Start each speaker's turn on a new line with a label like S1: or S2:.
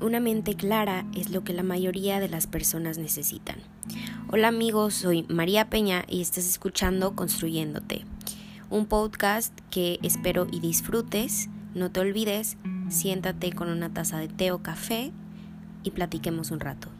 S1: Una mente clara es lo que la mayoría de las personas necesitan. Hola amigos, soy María Peña y estás escuchando Construyéndote, un podcast que espero y disfrutes. No te olvides, siéntate con una taza de té o café y platiquemos un rato.